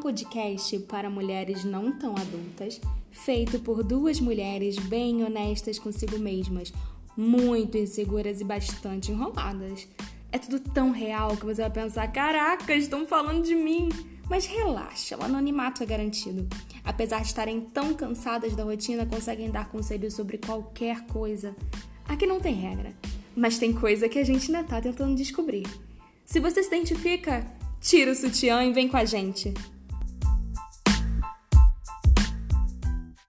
um podcast para mulheres não tão adultas, feito por duas mulheres bem honestas consigo mesmas, muito inseguras e bastante enroladas. É tudo tão real que você vai pensar: caraca, estão falando de mim. Mas relaxa, o anonimato é garantido. Apesar de estarem tão cansadas da rotina, conseguem dar conselhos sobre qualquer coisa. Aqui não tem regra, mas tem coisa que a gente ainda está tentando descobrir. Se você se identifica, tira o sutiã e vem com a gente.